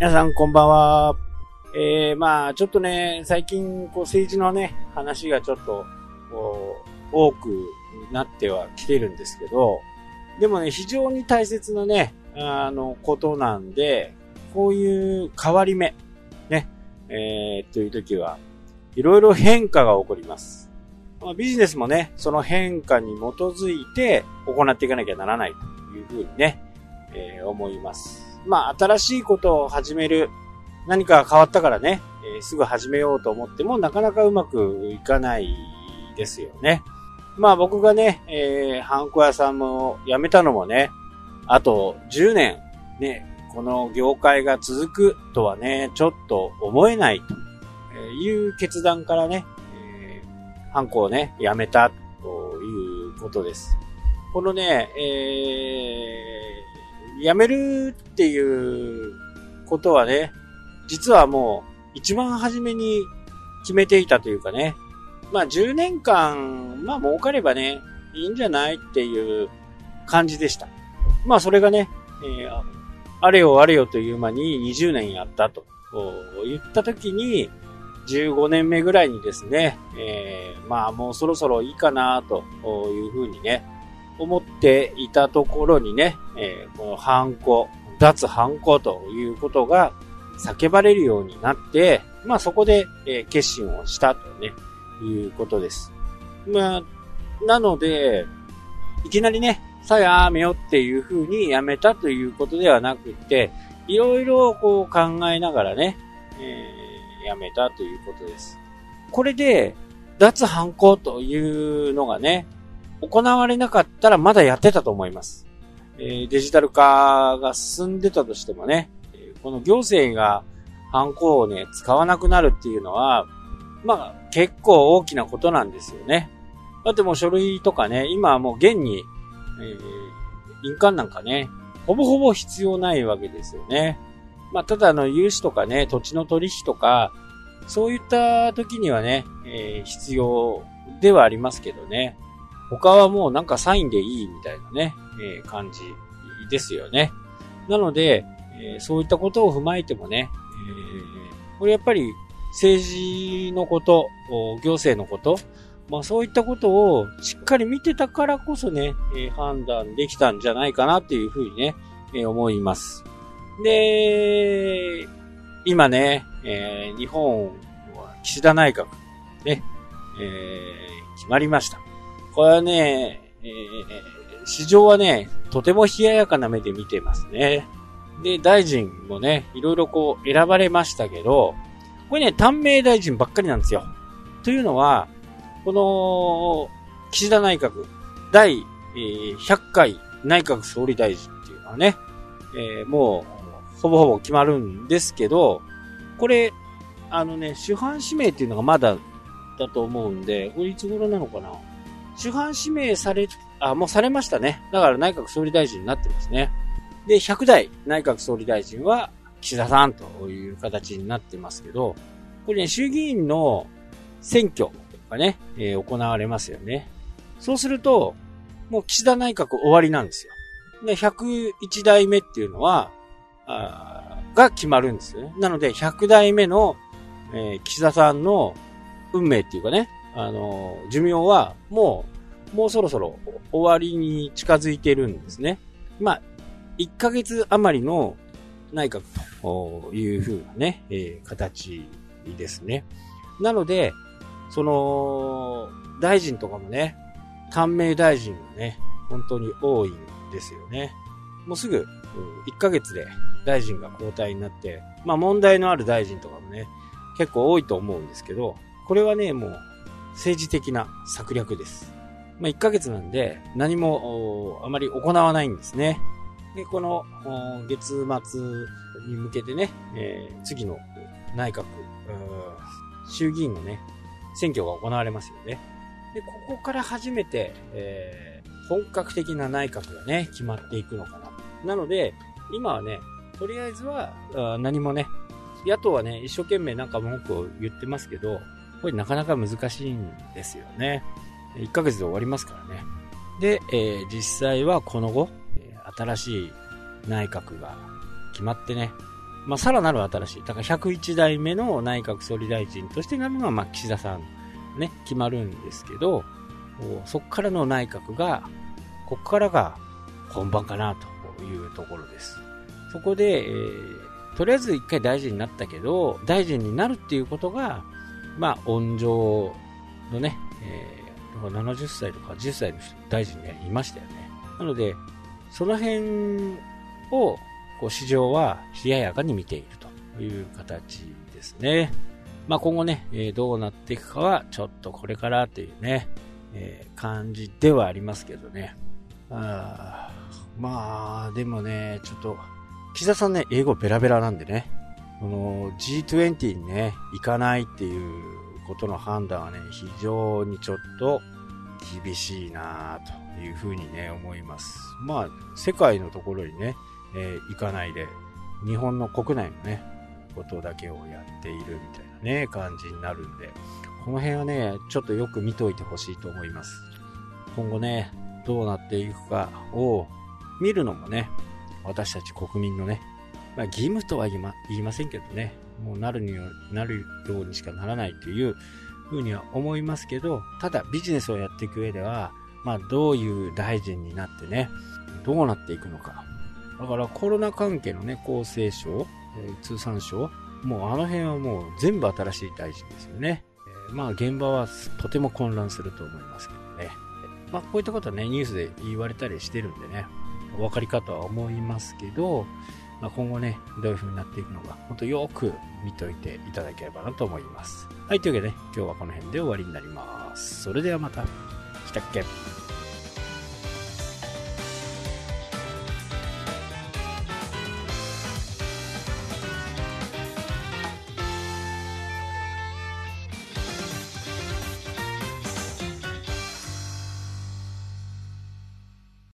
皆さんこんばんは。えー、まあ、ちょっとね、最近、こう、政治のね、話がちょっと、こう、多くなってはきてるんですけど、でもね、非常に大切なね、あの、ことなんで、こういう変わり目、ね、えー、という時は、いろいろ変化が起こります。まあ、ビジネスもね、その変化に基づいて行っていかなきゃならないというふうにね、えー、思います。まあ、新しいことを始める、何か変わったからね、えー、すぐ始めようと思ってもなかなかうまくいかないですよね。まあ僕がね、えー、ハンコ屋さんも辞めたのもね、あと10年、ね、この業界が続くとはね、ちょっと思えないという決断からね、えー、ハンコをね、辞めたということです。このね、えー、辞めるっていうことはね、実はもう一番初めに決めていたというかね、まあ10年間、まあ儲かればね、いいんじゃないっていう感じでした。まあそれがね、えー、あれよあれよという間に20年やったと言った時に、15年目ぐらいにですね、えー、まあもうそろそろいいかなというふうにね、思っていたところにね、えー、この反抗、脱反抗ということが叫ばれるようになって、まあそこで、えー、決心をしたとね、いうことです。まあ、なので、いきなりね、さあやめよっていう風にやめたということではなくて、いろいろこう考えながらね、えー、やめたということです。これで、脱反抗というのがね、行われなかったらまだやってたと思います。え、デジタル化が進んでたとしてもね、この行政が反抗をね、使わなくなるっていうのは、まあ、結構大きなことなんですよね。だってもう書類とかね、今はもう現に、えー、印鑑なんかね、ほぼほぼ必要ないわけですよね。まあ、ただあの、融資とかね、土地の取引とか、そういった時にはね、えー、必要ではありますけどね。他はもうなんかサインでいいみたいなね、えー、感じですよね。なので、えー、そういったことを踏まえてもね、えー、これやっぱり政治のこと、行政のこと、まあそういったことをしっかり見てたからこそね、え、判断できたんじゃないかなっていうふうにね、え、思います。で、今ね、えー、日本は岸田内閣、ね、えー、決まりました。これはね、えー、市場はね、とても冷ややかな目で見てますね。で、大臣もね、いろいろこう選ばれましたけど、これね、短命大臣ばっかりなんですよ。というのは、この、岸田内閣、第、100回内閣総理大臣っていうのはね、えー、もう、ほぼほぼ決まるんですけど、これ、あのね、主犯指名っていうのがまだだと思うんで、これいつ頃なのかな？主犯指名され、あ、もうされましたね。だから内閣総理大臣になってますね。で、100代内閣総理大臣は岸田さんという形になってますけど、これね、衆議院の選挙がね、えー、行われますよね。そうすると、もう岸田内閣終わりなんですよ。で、101代目っていうのは、あが決まるんですよね。なので、100代目の、えー、岸田さんの運命っていうかね、あの、寿命はもう、もうそろそろ終わりに近づいてるんですね。まあ、1ヶ月余りの内閣というふうなね、えー、形ですね。なので、その、大臣とかもね、官名大臣がね、本当に多いんですよね。もうすぐ、1ヶ月で大臣が交代になって、まあ問題のある大臣とかもね、結構多いと思うんですけど、これはね、もう政治的な策略です。まあ1ヶ月なんで何もあまり行わないんですね。で、この月末に向けてね、えー、次の内閣、衆議院のね、選挙が行われますよね。で、ここから初めて、えー、本格的な内閣がね、決まっていくのかな。なので、今はね、とりあえずは、何もね、野党はね、一生懸命なんか文句を言ってますけど、これなかなか難しいんですよね。1ヶ月で終わりますからね。で、えー、実際はこの後、新しい内閣が決まってね、まあ、さらなる新しい、だから101代目の内閣総理大臣としてなるのは、まあ、岸田さん、ね、決まるんですけど、そこからの内閣が、ここからが本番かなというところです。そこで、えー、とりあえず一回大臣になったけど、大臣になるっていうことが、まあ、温情のね、えー、70歳とか10歳の、大臣ね、いましたよね。なので、その辺を、こう、市場は冷ややかに見ているという形ですね。まあ、今後ね、えー、どうなっていくかは、ちょっとこれからっていうね、えー、感じではありますけどね。あまあ、でもね、ちょっと、岸田さんね、英語ベラベラなんでね、この G20 にね、行かないっていうことの判断はね、非常にちょっと厳しいなというふうにね、思います。まあ、世界のところにね、えー、行かないで、日本の国内のね、ことだけをやっているみたいなね、感じになるんで、この辺はね、ちょっとよく見といてほしいと思います。今後ね、どうなっていくかを見るのもね、私たち国民のね、まあ、義務とは言いま言いませんけどね、もうなるになるようにしかならないというふうには思いますけど、ただビジネスをやっていく上では、まあどういう大臣になってね、どうなっていくのか。だからコロナ関係のね、厚生省、えー、通産省、もうあの辺はもう全部新しい大臣ですよね。えー、まあ現場はとても混乱すると思いますけどね。まあこういったことはね、ニュースで言われたりしてるんでね、お分かりかとは思いますけど、まあ、今後ね、どういう風になっていくのか、ほんとよく見ておいていただければなと思います。はい、というわけでね、今日はこの辺で終わりになります。それではまた。来たっけ？